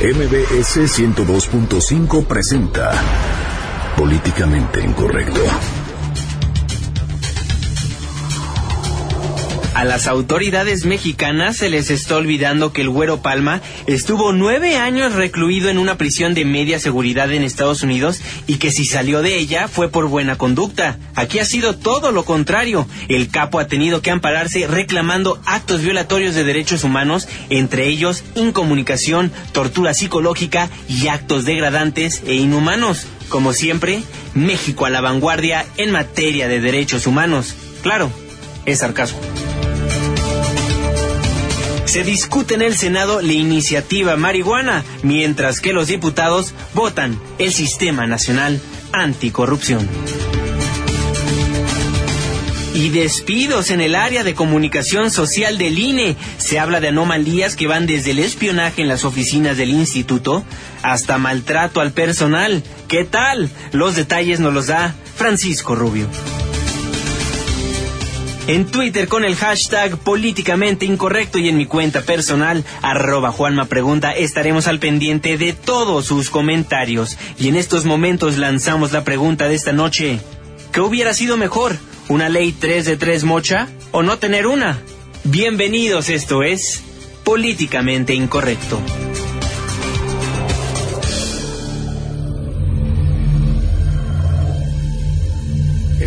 MBS 102.5 presenta Políticamente Incorrecto. A las autoridades mexicanas se les está olvidando que el Güero Palma estuvo nueve años recluido en una prisión de media seguridad en Estados Unidos y que si salió de ella fue por buena conducta. Aquí ha sido todo lo contrario. El capo ha tenido que ampararse reclamando actos violatorios de derechos humanos, entre ellos incomunicación, tortura psicológica y actos degradantes e inhumanos. Como siempre, México a la vanguardia en materia de derechos humanos. Claro, es sarcasmo. Se discute en el Senado la iniciativa marihuana, mientras que los diputados votan el Sistema Nacional Anticorrupción. Y despidos en el área de comunicación social del INE. Se habla de anomalías que van desde el espionaje en las oficinas del instituto hasta maltrato al personal. ¿Qué tal? Los detalles nos los da Francisco Rubio. En Twitter con el hashtag políticamente incorrecto y en mi cuenta personal, arroba Juanma Pregunta, estaremos al pendiente de todos sus comentarios. Y en estos momentos lanzamos la pregunta de esta noche. ¿Qué hubiera sido mejor? ¿Una ley 3 de 3 mocha o no tener una? Bienvenidos, esto es Políticamente Incorrecto.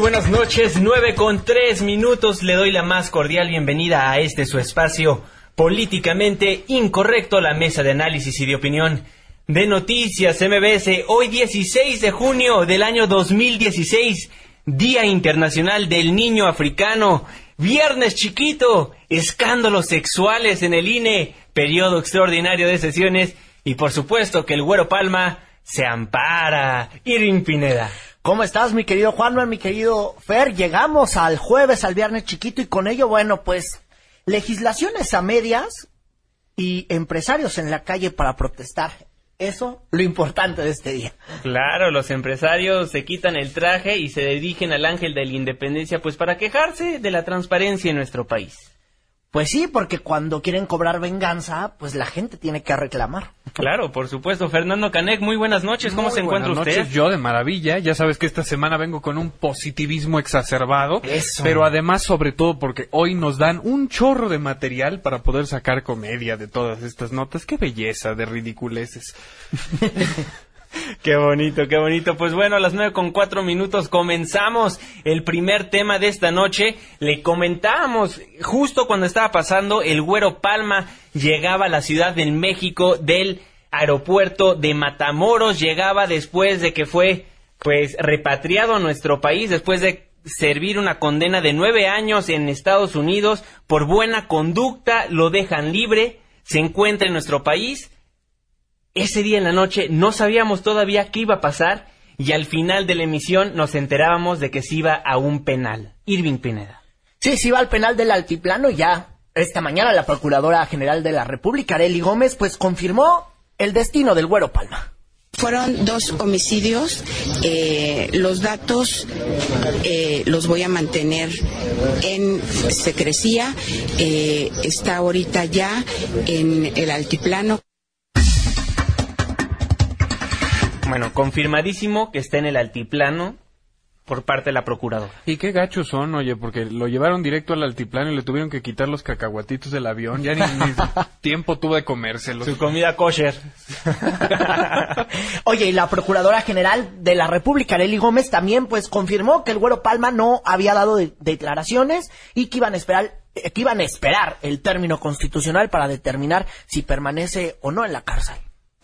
Buenas noches, nueve con tres minutos. Le doy la más cordial bienvenida a este su espacio políticamente incorrecto, la mesa de análisis y de opinión de noticias MBS. Hoy 16 de junio del año 2016, Día Internacional del Niño Africano. Viernes chiquito, escándalos sexuales en el INE, periodo extraordinario de sesiones y por supuesto que el Güero Palma se ampara. Irving Pineda. ¿Cómo estás, mi querido Juan, mi querido Fer? Llegamos al jueves, al viernes chiquito, y con ello, bueno, pues, legislaciones a medias y empresarios en la calle para protestar. Eso, lo importante de este día. Claro, los empresarios se quitan el traje y se dirigen al ángel de la independencia, pues para quejarse de la transparencia en nuestro país. Pues sí, porque cuando quieren cobrar venganza, pues la gente tiene que reclamar. Claro, por supuesto. Fernando Canek, muy buenas noches. ¿Cómo se encuentra buenas usted? Noches, yo de maravilla. Ya sabes que esta semana vengo con un positivismo exacerbado. Eso. Pero además, sobre todo, porque hoy nos dan un chorro de material para poder sacar comedia de todas estas notas. Qué belleza de ridiculeces. Qué bonito, qué bonito. Pues bueno, a las nueve con cuatro minutos comenzamos el primer tema de esta noche. Le comentábamos justo cuando estaba pasando el Güero Palma llegaba a la Ciudad de México del aeropuerto de Matamoros. Llegaba después de que fue pues repatriado a nuestro país, después de servir una condena de nueve años en Estados Unidos por buena conducta. Lo dejan libre, se encuentra en nuestro país ese día en la noche no sabíamos todavía qué iba a pasar y al final de la emisión nos enterábamos de que se iba a un penal. Irving Pineda. Sí, se iba al penal del altiplano y ya esta mañana la Procuradora General de la República, Arely Gómez, pues confirmó el destino del Güero Palma. Fueron dos homicidios. Eh, los datos eh, los voy a mantener en secrecía. Eh, está ahorita ya en el altiplano. Bueno, confirmadísimo que está en el altiplano por parte de la procuradora. Y qué gachos son, oye, porque lo llevaron directo al altiplano y le tuvieron que quitar los cacahuatitos del avión. Ya ni, ni tiempo tuvo de comérselos. Su comida kosher. Oye, y la Procuradora General de la República, Arely Gómez, también pues confirmó que el Güero Palma no había dado de- declaraciones y que iban a esperar eh, que iban a esperar el término constitucional para determinar si permanece o no en la cárcel.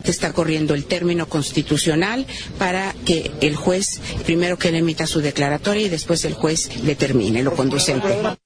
Está corriendo el término constitucional para que el juez, primero que él emita su declaratoria y después el juez determine lo conducente.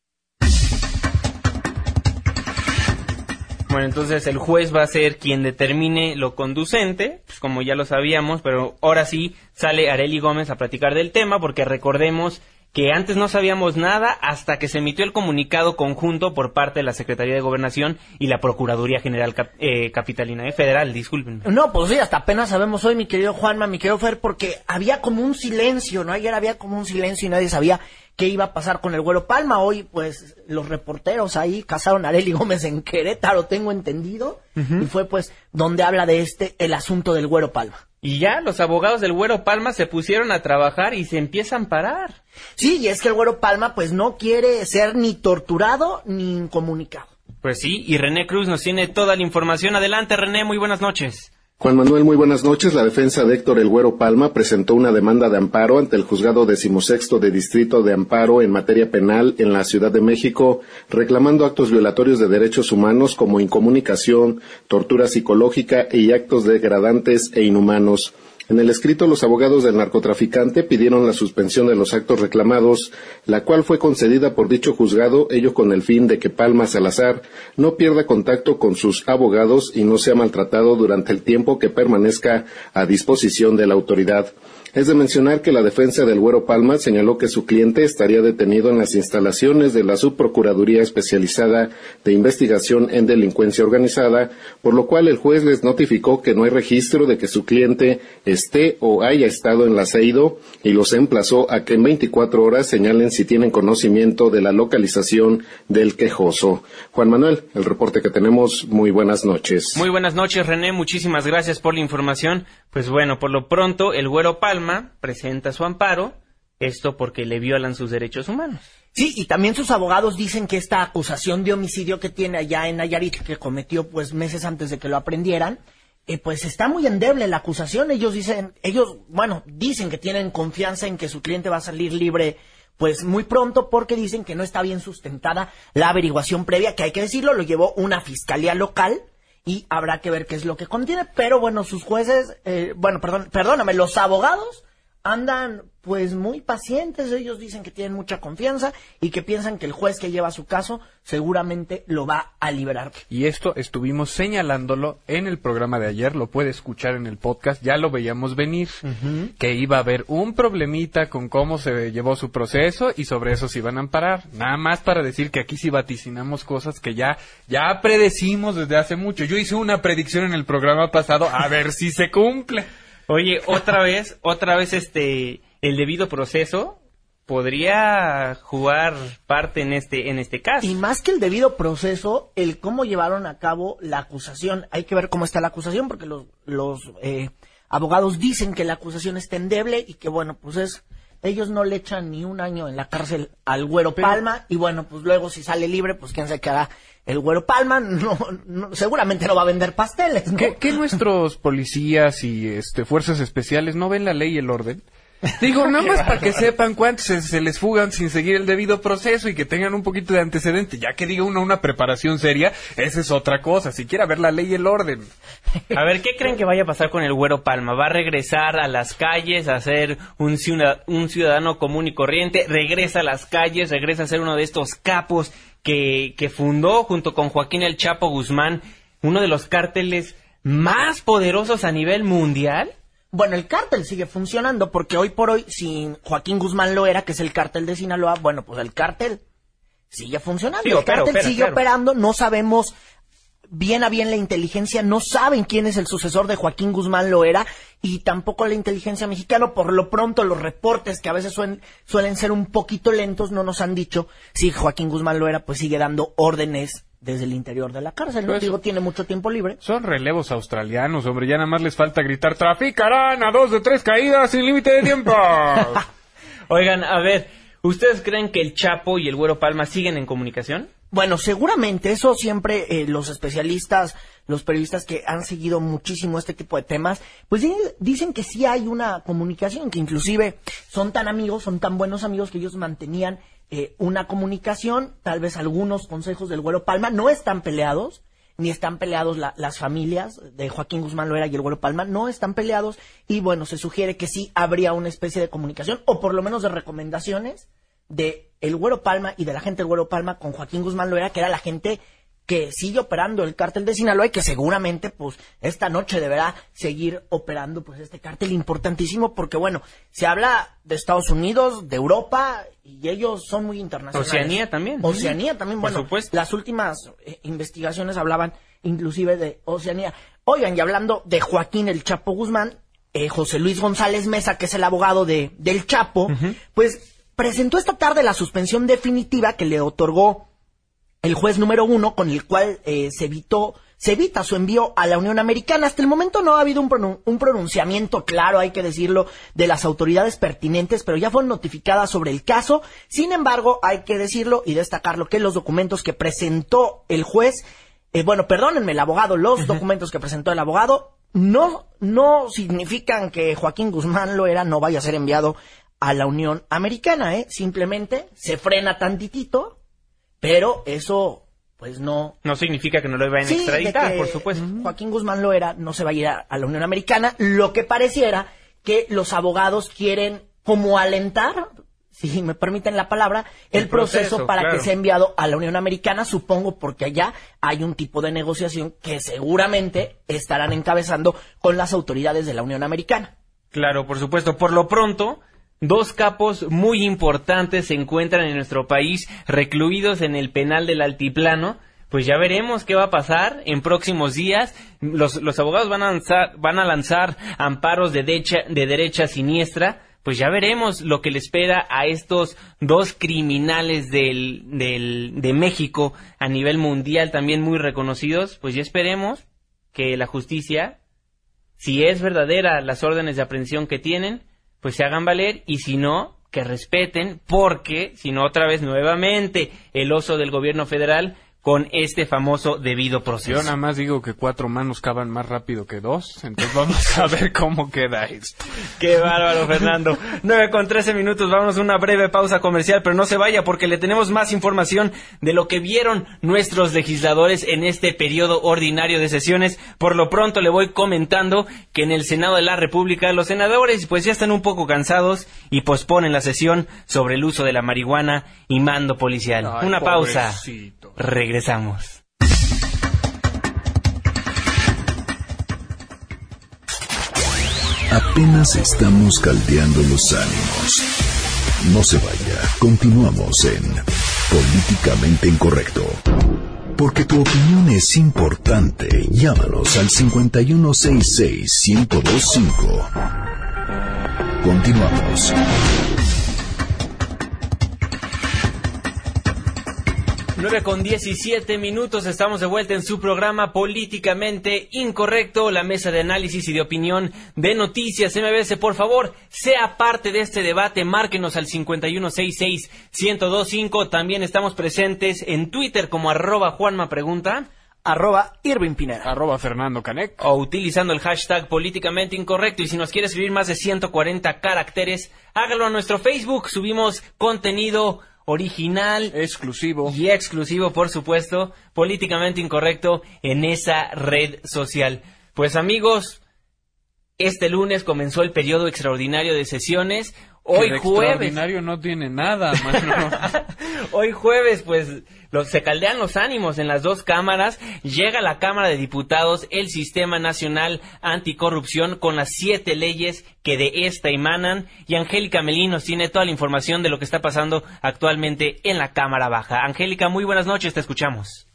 Bueno, entonces el juez va a ser quien determine lo conducente, pues como ya lo sabíamos, pero ahora sí sale Areli Gómez a platicar del tema, porque recordemos que antes no sabíamos nada hasta que se emitió el comunicado conjunto por parte de la Secretaría de Gobernación y la Procuraduría General eh, Capitalina eh, Federal, disculpen. No, pues sí, hasta apenas sabemos hoy, mi querido Juanma, mi querido Fer, porque había como un silencio, ¿no? Ayer había como un silencio y nadie sabía qué iba a pasar con el Güero Palma. Hoy, pues, los reporteros ahí casaron a Areli Gómez en Querétaro, tengo entendido, y fue, pues, donde habla de este, el asunto del Güero Palma. Y ya los abogados del Güero Palma se pusieron a trabajar y se empiezan a parar. Sí, y es que el Güero Palma pues no quiere ser ni torturado ni incomunicado. Pues sí, y René Cruz nos tiene toda la información. Adelante René, muy buenas noches. Juan Manuel, muy buenas noches. La defensa de Héctor El Güero Palma presentó una demanda de amparo ante el juzgado decimosexto de distrito de amparo en materia penal en la Ciudad de México, reclamando actos violatorios de derechos humanos como incomunicación, tortura psicológica y actos degradantes e inhumanos. En el escrito, los abogados del narcotraficante pidieron la suspensión de los actos reclamados, la cual fue concedida por dicho juzgado, ello con el fin de que Palma Salazar no pierda contacto con sus abogados y no sea maltratado durante el tiempo que permanezca a disposición de la autoridad. Es de mencionar que la defensa del Güero Palma señaló que su cliente estaría detenido en las instalaciones de la Subprocuraduría Especializada de Investigación en Delincuencia Organizada, por lo cual el juez les notificó que no hay registro de que su cliente esté o haya estado en la CEIDO y los emplazó a que en 24 horas señalen si tienen conocimiento de la localización del quejoso. Juan Manuel, el reporte que tenemos, muy buenas noches. Muy buenas noches, René, muchísimas gracias por la información. Pues bueno, por lo pronto, el Güero Palma presenta su amparo, esto porque le violan sus derechos humanos. Sí, y también sus abogados dicen que esta acusación de homicidio que tiene allá en Nayarit, que cometió pues meses antes de que lo aprendieran, eh, pues está muy endeble la acusación. Ellos dicen, ellos, bueno, dicen que tienen confianza en que su cliente va a salir libre pues muy pronto porque dicen que no está bien sustentada la averiguación previa, que hay que decirlo, lo llevó una fiscalía local y habrá que ver qué es lo que contiene. Pero bueno, sus jueces, eh, bueno, perdón, perdóname, los abogados andan pues muy pacientes, ellos dicen que tienen mucha confianza y que piensan que el juez que lleva su caso seguramente lo va a liberar. Y esto estuvimos señalándolo en el programa de ayer, lo puede escuchar en el podcast, ya lo veíamos venir, que iba a haber un problemita con cómo se llevó su proceso y sobre eso se iban a amparar. Nada más para decir que aquí sí vaticinamos cosas que ya, ya predecimos desde hace mucho. Yo hice una predicción en el programa pasado, a ver si se cumple. Oye, otra vez, otra vez este, el debido proceso podría jugar parte en este, en este caso. Y más que el debido proceso, el cómo llevaron a cabo la acusación. Hay que ver cómo está la acusación, porque los, los eh, abogados dicen que la acusación está endeble y que, bueno, pues es ellos no le echan ni un año en la cárcel al Güero Palma y bueno, pues luego si sale libre, pues quién sabe qué hará el Güero Palma, no, seguramente no va a vender pasteles. ¿no? ¿Qué, nuestros policías y este fuerzas especiales no ven la ley y el orden? Digo, nada más para que sepan cuántos se, les fugan sin seguir el debido proceso y que tengan un poquito de antecedente. Ya que diga uno una preparación seria, esa es otra cosa. Si quiere ver la ley y el orden. A ver, ¿qué creen que vaya a pasar con el Güero Palma? ¿Va a regresar a las calles a ser un, un ciudadano común y corriente? ¿Regresa a las calles? ¿Regresa a ser uno de estos capos que, que fundó junto con Joaquín El Chapo Guzmán uno de los cárteles más poderosos a nivel mundial? Bueno, el cártel sigue funcionando porque hoy por hoy, sin Joaquín Guzmán lo era, que es el cártel de Sinaloa, bueno, pues el cártel sigue funcionando. el cártel sigue operando, no sabemos bien a bien la inteligencia, no saben quién es el sucesor de Joaquín Guzmán Loera y tampoco la inteligencia mexicana. Por lo pronto, los reportes que a veces suelen, suelen ser un poquito lentos no nos han dicho si Joaquín Guzmán Loera pues sigue dando órdenes desde el interior de la cárcel. ¿no? Pues, Digo, tiene mucho tiempo libre. Son relevos australianos, hombre. Ya nada más les falta gritar, traficarán a dos de tres caídas sin límite de tiempo. Oigan, a ver, ¿ustedes creen que el Chapo y el Güero Palma siguen en comunicación? Bueno, seguramente eso siempre eh, los especialistas, los periodistas que han seguido muchísimo este tipo de temas, pues dicen que sí hay una comunicación, que inclusive son tan amigos, son tan buenos amigos que ellos mantenían eh, una comunicación, tal vez algunos consejos del Güero Palma, no están peleados, ni están peleados las familias de Joaquín Guzmán Loera y el Güero Palma, no están peleados, y bueno, se sugiere que sí habría una especie de comunicación, o por lo menos de recomendaciones, de el Güero Palma y de la gente del Güero Palma con Joaquín Guzmán Loera, que era la gente que sigue operando el cártel de Sinaloa y que seguramente pues esta noche deberá seguir operando pues este cártel importantísimo porque bueno, se habla de Estados Unidos, de Europa y ellos son muy internacionales. Oceanía también. Oceanía también, Por bueno, supuesto. las últimas eh, investigaciones hablaban inclusive de Oceanía. Oigan, y hablando de Joaquín el Chapo Guzmán, eh, José Luis González Mesa, que es el abogado de, del Chapo, pues presentó esta tarde la suspensión definitiva que le otorgó el juez número uno, con el cual eh, se evitó, se evita su envío a la Unión Americana. Hasta el momento no ha habido un, pronun- un pronunciamiento claro, hay que decirlo, de las autoridades pertinentes, pero ya fueron notificadas sobre el caso. Sin embargo, hay que decirlo y destacarlo que los documentos que presentó el juez, eh, bueno, perdónenme, el abogado, los documentos que presentó el abogado no, no significan que Joaquín Guzmán Loera no vaya a ser enviado a la Unión Americana, ¿eh? Simplemente se frena tantitito, pero eso, pues no... No significa que no lo vayan a Sí, extraditar, por supuesto. Joaquín Guzmán Loera no se va a ir a, a la Unión Americana, lo que pareciera que los abogados quieren como alentar, si me permiten la palabra, el, El proceso, proceso, para claro. que sea enviado a la Unión Americana, supongo porque allá hay un tipo de negociación que seguramente estarán encabezando con las autoridades de la Unión Americana. Claro, por supuesto. Por lo pronto, dos capos muy importantes se encuentran en nuestro país recluidos en el penal del altiplano. Pues ya veremos qué va a pasar en próximos días. Los, los abogados van a lanzar, van a lanzar amparos de derecha, de siniestra. Pues ya veremos lo que le espera a estos dos criminales del, del, de México a nivel mundial también muy reconocidos. Pues ya esperemos que la justicia si es verdadera las órdenes de aprehensión que tienen, pues se hagan valer y si no, que respeten, porque si no otra vez nuevamente el oso del gobierno federal con este famoso debido proceso. Yo nada más digo que cuatro manos cavan más rápido que dos, entonces vamos a ver cómo queda esto. Qué bárbaro, Fernando. 9 con 13 minutos, vamos a una breve pausa comercial, pero no se vaya porque le tenemos más información de lo que vieron nuestros legisladores en este periodo ordinario de sesiones. Por lo pronto le voy comentando que en el Senado de la República los senadores pues ya están un poco cansados y posponen la sesión sobre el uso de la marihuana y mando policial. Ay, una pausa. Regresamos. Apenas estamos caldeando los ánimos. No se vaya, continuamos en Políticamente Incorrecto. Porque tu opinión es importante, llámanos al 5166-1025. Continuamos. 9 con 17 minutos, estamos de vuelta en su programa Políticamente Incorrecto, la mesa de análisis y de opinión de Noticias MBS. Por favor, sea parte de este debate, márquenos al 5166-1025. También estamos presentes en Twitter como arroba Juanma Pregunta Arroba Irving Pineda. Arroba Fernando Canec. o utilizando el hashtag políticamente incorrecto. Y si nos quiere escribir más de 140 caracteres, hágalo a nuestro Facebook. Subimos contenido original Exclusivo. y exclusivo, por supuesto, políticamente incorrecto en esa red social. Pues amigos, este lunes comenzó el periodo extraordinario de sesiones. Hoy Que de jueves. extraordinario no tiene nada, mano. Hoy jueves, pues, los, se caldean los ánimos en las dos cámaras. Llega a la Cámara de Diputados el Sistema Nacional Anticorrupción con las siete leyes que de esta emanan. Y Angélica Melín nos tiene toda la información de lo que está pasando actualmente en la Cámara Baja. Angélica, muy buenas noches, te escuchamos.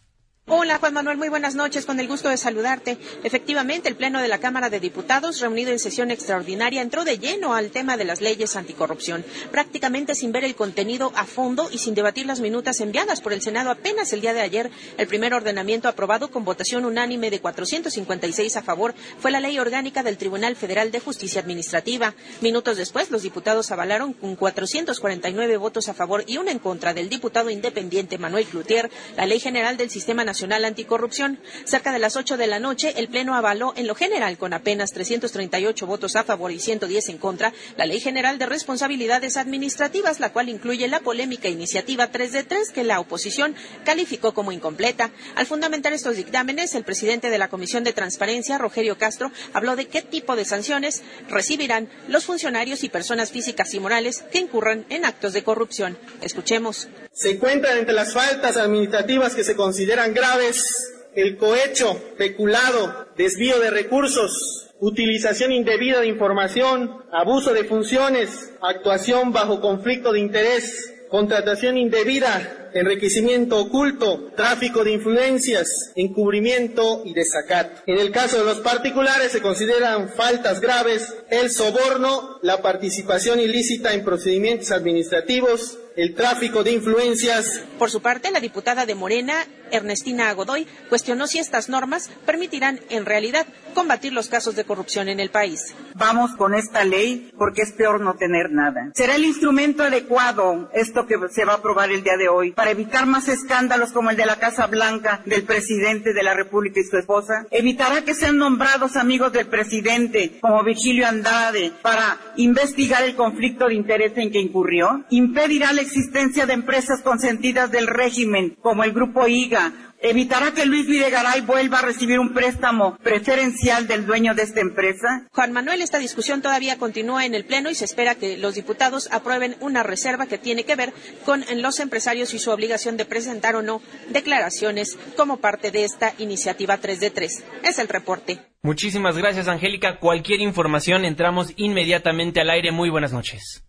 Hola Juan Manuel, muy buenas noches, con el gusto de saludarte. Efectivamente, el Pleno de la Cámara de Diputados, reunido en sesión extraordinaria, entró de lleno al tema de las leyes anticorrupción, prácticamente sin ver el contenido a fondo y sin debatir las minutas enviadas por el Senado apenas el día de ayer. El primer ordenamiento aprobado con votación unánime de 456 a favor fue la Ley Orgánica del Tribunal Federal de Justicia Administrativa. Minutos después, los diputados avalaron con 449 votos a favor y uno en contra del diputado independiente Manuel Cloutier la Ley General del Sistema Nacional Anticorrupción. Cerca de las 8 de la noche, el Pleno avaló en lo general con apenas 338 votos a favor y 110 en contra la Ley General de Responsabilidades Administrativas, la cual incluye la polémica iniciativa 3 de 3 que la oposición calificó como incompleta. Al fundamentar estos dictámenes, el presidente de la Comisión de Transparencia, Rogelio Castro, habló de qué tipo de sanciones recibirán los funcionarios y personas físicas y morales que incurran en actos de corrupción. Escuchemos. Se encuentran entre las faltas administrativas que se consideran graves el cohecho, peculado, desvío de recursos, utilización indebida de información, abuso de funciones, actuación bajo conflicto de interés, contratación indebida, enriquecimiento oculto, tráfico de influencias, encubrimiento y desacato. En el caso de los particulares se consideran faltas graves el soborno, la participación ilícita en procedimientos administrativos, el tráfico de influencias. Por su parte, la diputada de Morena, Ernestina Godoy, cuestionó si estas normas permitirán en realidad combatir los casos de corrupción en el país. Vamos con esta ley porque es peor no tener nada. ¿Será el instrumento adecuado esto que se va a aprobar el día de hoy para evitar más escándalos como el de la Casa Blanca del presidente de la República y su esposa? ¿Evitará que sean nombrados amigos del presidente como Vigilio Andade para investigar el conflicto de interés en que incurrió? ¿Impedirá la existencia de empresas consentidas del régimen, como el Grupo IGA, evitará que Luis Videgaray vuelva a recibir un préstamo preferencial del dueño de esta empresa? Juan Manuel, esta discusión todavía continúa en el Pleno y se espera que los diputados aprueben una reserva que tiene que ver con los empresarios y su obligación de presentar o no declaraciones como parte de esta iniciativa 3 de 3. Es el reporte. Muchísimas gracias, Angélica. Cualquier información, entramos inmediatamente al aire. Muy buenas noches.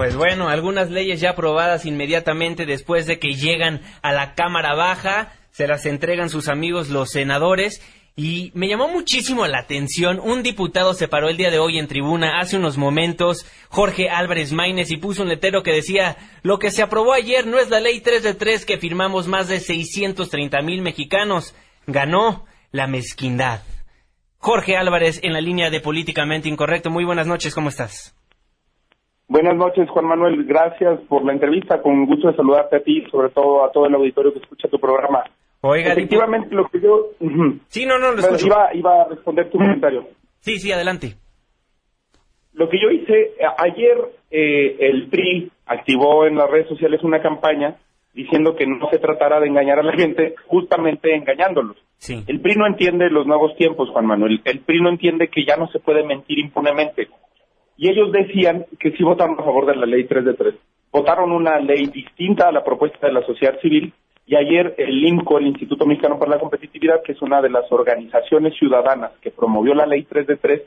Pues bueno, algunas leyes ya aprobadas inmediatamente después de que llegan a la Cámara Baja, se las entregan sus amigos los senadores y me llamó muchísimo la atención, un diputado se paró el día de hoy en tribuna, hace unos momentos, Jorge Álvarez Maínez, y puso un letrero que decía, lo que se aprobó ayer no es la ley 3 de 3 que firmamos más de 630 mil mexicanos, ganó la mezquindad. Jorge Álvarez en la línea de Políticamente Incorrecto, muy buenas noches, ¿cómo estás? Buenas noches, Juan Manuel. Gracias por la entrevista. Con gusto de saludarte a ti y sobre todo a todo el auditorio que escucha tu programa. Oiga, efectivamente lo que yo... Sí, no, no, lo iba, iba a responder tu comentario. Sí, sí, adelante. Lo que yo hice, ayer eh, el PRI activó en las redes sociales una campaña diciendo que no se tratara de engañar a la gente, justamente engañándolos. Sí. El PRI no entiende los nuevos tiempos, Juan Manuel. El PRI no entiende que ya no se puede mentir impunemente y ellos decían que sí votaron a favor de la ley 3 de 3. Votaron una ley distinta a la propuesta de la sociedad civil y ayer el INCO, el Instituto Mexicano para la Competitividad, que es una de las organizaciones ciudadanas que promovió la ley 3 de 3,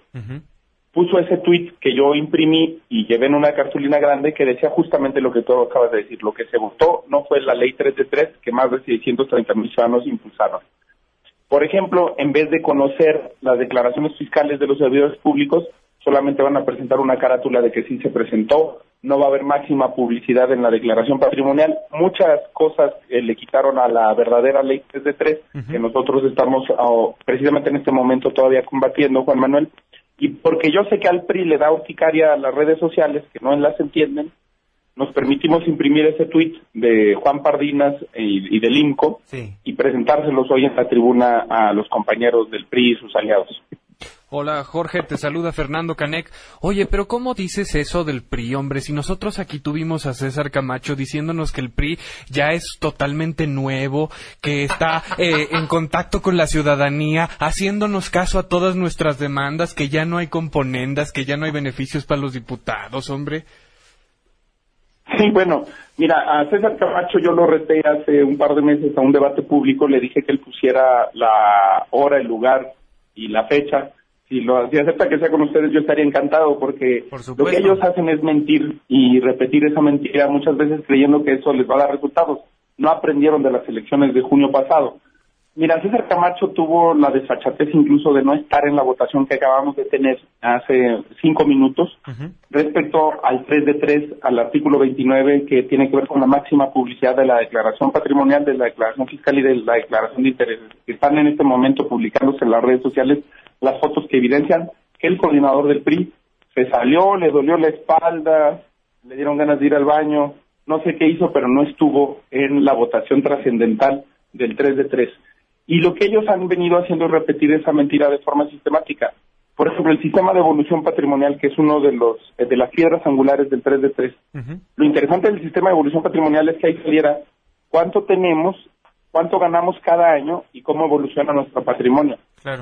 puso ese tuit que yo imprimí y llevé en una cartulina grande que decía justamente lo que tú acabas de decir. Lo que se votó no fue la ley 3 de 3 que más de 630 mil ciudadanos impulsaron. Por ejemplo, en vez de conocer las declaraciones fiscales de los servidores públicos, solamente van a presentar una carátula de que sí se presentó, no va a haber máxima publicidad en la declaración patrimonial. Muchas cosas eh, le quitaron a la verdadera ley 3 de 3, que nosotros estamos oh, precisamente en este momento todavía combatiendo, Juan Manuel. Y porque yo sé que al PRI le da urticaria a las redes sociales, que no las entienden, nos permitimos imprimir ese tuit de Juan Pardinas y, del INCO y presentárselos hoy en la tribuna a los compañeros del PRI y sus aliados. Hola Jorge, te saluda Fernando Canec. Oye, pero ¿cómo dices eso del PRI, hombre? Si nosotros aquí tuvimos a César Camacho diciéndonos que el PRI ya es totalmente nuevo, que está eh, en contacto con la ciudadanía, haciéndonos caso a todas nuestras demandas, que ya no hay componendas, que ya no hay beneficios para los diputados, hombre. Sí, bueno, mira, a César Camacho yo lo reté hace un par de meses a un debate público, le dije que él pusiera la hora, el lugar y la fecha si lo si acepta que sea con ustedes, yo estaría encantado porque lo que ellos hacen es mentir y repetir esa mentira muchas veces creyendo que eso les va a dar resultados. No aprendieron de las elecciones de junio pasado. Mira, César Camacho tuvo la desfachatez incluso de no estar en la votación que acabamos de tener hace cinco minutos respecto al 3 de 3, al artículo 29 que tiene que ver con la máxima publicidad de la declaración patrimonial, de la declaración fiscal y de la declaración de intereses, que están en este momento publicándose en las redes sociales las fotos que evidencian que el coordinador del PRI se salió, le dolió la espalda, le dieron ganas de ir al baño, no sé qué hizo, pero no estuvo en la votación trascendental del 3 de 3. Y lo que ellos han venido haciendo es repetir esa mentira de forma sistemática. Por ejemplo, el sistema de evolución patrimonial, que es uno de los eh, de las piedras angulares del 3 de 3. Lo interesante del sistema de evolución patrimonial es que ahí saliera cuánto tenemos, cuánto ganamos cada año y cómo evoluciona nuestro patrimonio.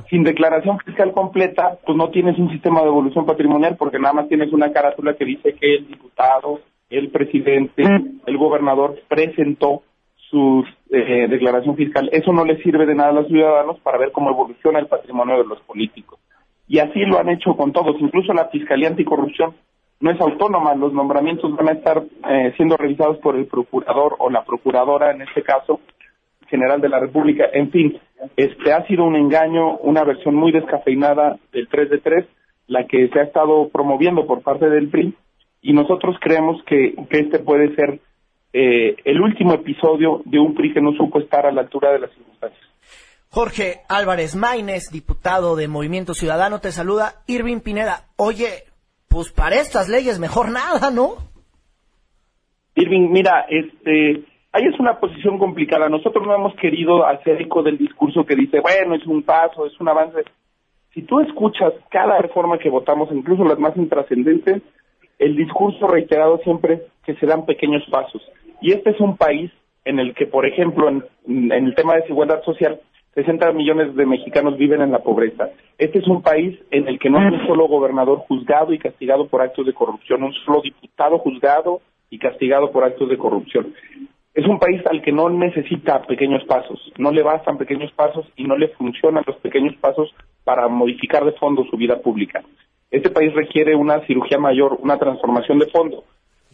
Sin declaración fiscal completa, pues no tienes un sistema de evolución patrimonial porque nada más tienes una carátula que dice que el diputado, el presidente, el gobernador presentó su eh, declaración fiscal. Eso no le sirve de nada a los ciudadanos para ver cómo evoluciona el patrimonio de los políticos. Y así lo han hecho con todos, incluso la Fiscalía Anticorrupción no es autónoma, los nombramientos van a estar eh, siendo revisados por el procurador o la procuradora, en este caso, general de la República. En fin, este ha sido un engaño, una versión muy descafeinada del 3 de 3, la que se ha estado promoviendo por parte del PRI, y nosotros creemos que, este puede ser eh, el último episodio de un PRI que no supo estar a la altura de las circunstancias. Jorge Álvarez Maínez, diputado de Movimiento Ciudadano, te saluda. Irving Pineda, oye, pues para estas leyes mejor nada, ¿no? Irving, mira, este, ahí es una posición complicada. Nosotros no hemos querido hacer eco del discurso que dice, bueno, es un paso, es un avance. Si tú escuchas cada reforma que votamos, incluso las más intrascendentes, el discurso reiterado siempre es que se dan pequeños pasos. Y este es un país en el que, por ejemplo, en, en el tema de desigualdad social, 60 millones de mexicanos viven en la pobreza. Este es un país en el que no hay un solo gobernador juzgado y castigado por actos de corrupción, un solo diputado juzgado y castigado por actos de corrupción. Es un país al que no necesita pequeños pasos, no le bastan pequeños pasos y no le funcionan los pequeños pasos para modificar de fondo su vida pública. Este país requiere una cirugía mayor, una transformación de fondo.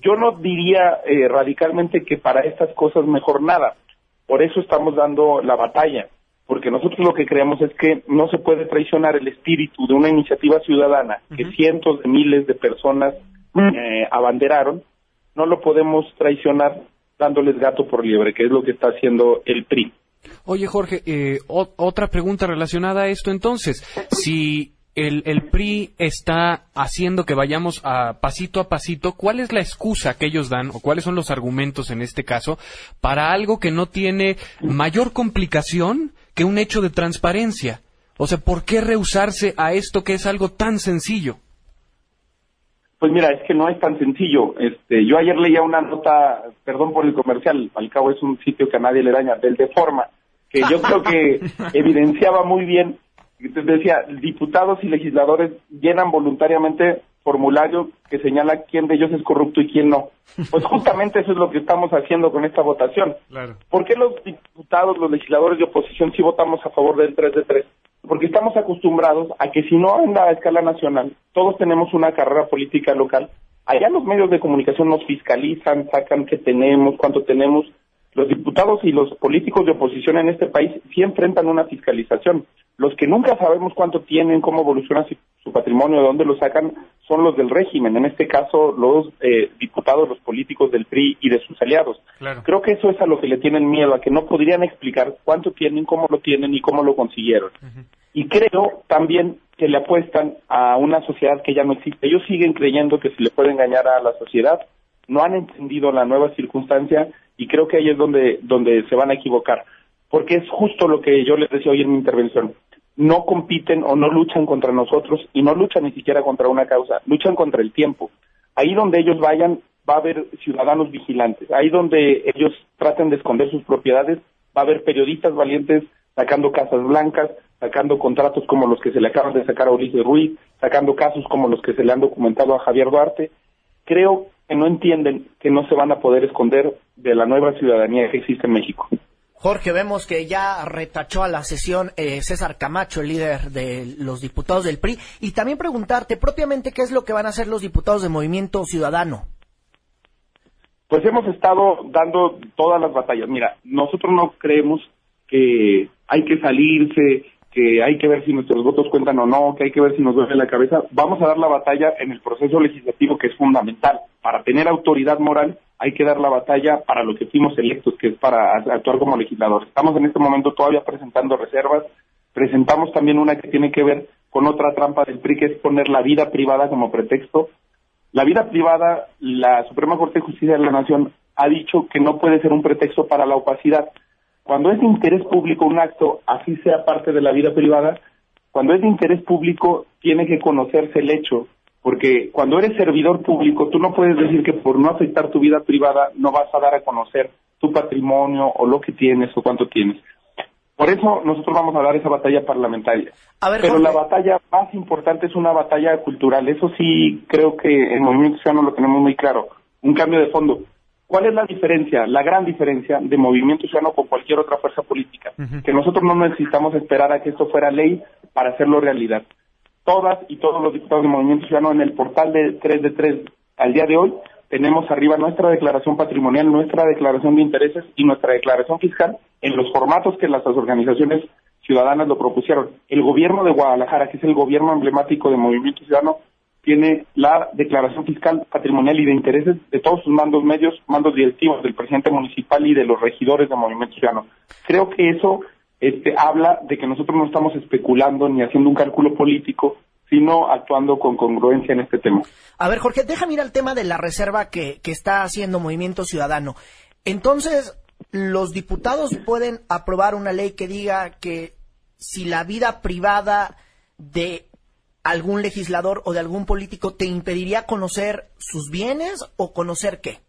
Yo no diría eh, radicalmente que para estas cosas mejor nada. Por eso estamos dando la batalla porque nosotros lo que creemos es que no se puede traicionar el espíritu de una iniciativa ciudadana que cientos de miles de personas eh, abanderaron, no lo podemos traicionar dándoles gato por liebre, que es lo que está haciendo el PRI. Oye, Jorge, eh, otra pregunta relacionada a esto entonces. Si el, el, PRI está haciendo que vayamos a pasito a pasito, ¿cuál es la excusa que ellos dan o cuáles son los argumentos en este caso para algo que no tiene mayor complicación que un hecho de transparencia. O sea, ¿por qué rehusarse a esto que es algo tan sencillo? Pues mira, es que no es tan sencillo. Este, yo ayer leía una nota, perdón por el comercial, al cabo es un sitio que a nadie le daña, del Deforma, que yo creo que evidenciaba muy bien, decía, diputados y legisladores llenan voluntariamente formulario que señala quién de ellos es corrupto y quién no. Pues justamente eso es lo que estamos haciendo con esta votación. ¿Por qué los diputados, los legisladores de oposición sí votamos a favor del 3 de 3? Porque estamos acostumbrados a que si no en la escala nacional, todos tenemos una carrera política local, allá los medios de comunicación nos fiscalizan, sacan qué tenemos, cuánto tenemos. Los diputados y los políticos de oposición en este país sí enfrentan una fiscalización. Los que nunca sabemos cuánto tienen, cómo evoluciona su, patrimonio, de dónde lo sacan, son los del régimen, en este caso los eh, diputados, los políticos del PRI y de sus aliados. Creo que eso es a lo que le tienen miedo, a que no podrían explicar cuánto tienen, cómo lo tienen y cómo lo consiguieron. Y creo también que le apuestan a una sociedad que ya no existe. Ellos siguen creyendo que se le puede engañar a la sociedad, no han entendido la nueva circunstancia y creo que ahí es donde, donde se van a equivocar, porque es justo lo que yo les decía hoy en mi intervención no compiten o no luchan contra nosotros y no luchan ni siquiera contra una causa, luchan contra el tiempo. Ahí donde ellos vayan va a haber ciudadanos vigilantes, ahí donde ellos traten de esconder sus propiedades va a haber periodistas valientes sacando casas blancas, sacando contratos como los que se le acaban de sacar a Ulises Ruiz, sacando casos como los que se le han documentado a Javier Duarte. Creo que no entienden que no se van a poder esconder de la nueva ciudadanía que existe en México. Jorge, vemos que ya retachó a la sesión eh, César Camacho, el líder de los diputados del PRI, y también preguntarte propiamente qué es lo que van a hacer los diputados de Movimiento Ciudadano. Pues hemos estado dando todas las batallas. Mira, nosotros no creemos que hay que salirse, que hay que ver si nuestros votos cuentan o no, que hay que ver si nos duele la cabeza. Vamos a dar la batalla en el proceso legislativo que es fundamental para tener autoridad moral hay que dar la batalla para lo que fuimos electos, que es para actuar como legisladores. Estamos en este momento todavía presentando reservas, presentamos también una que tiene que ver con otra trampa del PRI, que es poner la vida privada como pretexto. La vida privada, la Suprema Corte de Justicia de la Nación ha dicho que no puede ser un pretexto para la opacidad. Cuando es de interés público un acto, así sea parte de la vida privada, cuando es de interés público tiene que conocerse el hecho porque cuando eres servidor público, tú no puedes decir que por no afectar tu vida privada no vas a dar a conocer tu patrimonio o lo que tienes o cuánto tienes. Por eso nosotros vamos a dar esa batalla parlamentaria. A ver, Pero Jorge. la batalla más importante es una batalla cultural. Eso sí creo que en Movimiento Ciudadano lo tenemos muy claro. Un cambio de fondo. ¿Cuál es la diferencia, la gran diferencia de Movimiento Ciudadano con cualquier otra fuerza política? Que nosotros no necesitamos esperar a que esto fuera ley para hacerlo realidad. Todas y todos los diputados de Movimiento Ciudadano en el portal de 3 de 3 al día de hoy tenemos arriba nuestra declaración patrimonial, nuestra declaración de intereses y nuestra declaración fiscal en los formatos que las organizaciones ciudadanas lo propusieron. El gobierno de Guadalajara, que es el gobierno emblemático de Movimiento Ciudadano, tiene la declaración fiscal patrimonial y de intereses de todos sus mandos medios, mandos directivos del presidente municipal y de los regidores de Movimiento Ciudadano. Creo que eso este, habla de que nosotros no estamos especulando ni haciendo un cálculo político, sino actuando con congruencia en este tema. A ver, Jorge, déjame ir al tema de la reserva que, que está haciendo Movimiento Ciudadano. Entonces, los diputados pueden aprobar una ley que diga que si la vida privada de algún legislador o de algún político te impediría conocer sus bienes o conocer qué.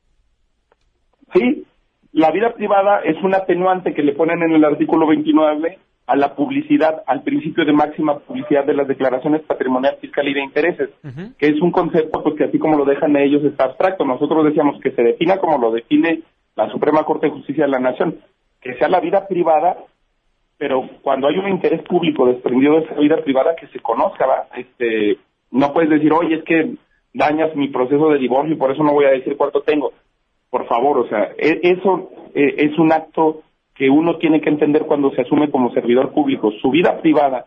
Sí, la vida privada es un atenuante que le ponen en el artículo 29 a la publicidad, al principio de máxima publicidad de las declaraciones patrimonial, fiscal y de intereses, que es un concepto pues, que así como lo dejan ellos está abstracto. Nosotros decíamos que se defina como lo define la Suprema Corte de Justicia de la Nación, que sea la vida privada, pero cuando hay un interés público desprendido de esa vida privada que se conozca, ¿va? Este, no puedes decir, oye, es que dañas mi proceso de divorcio y por eso no voy a decir cuánto tengo. Por favor, o sea, e- eso eh, es un acto que uno tiene que entender cuando se asume como servidor público. Su vida privada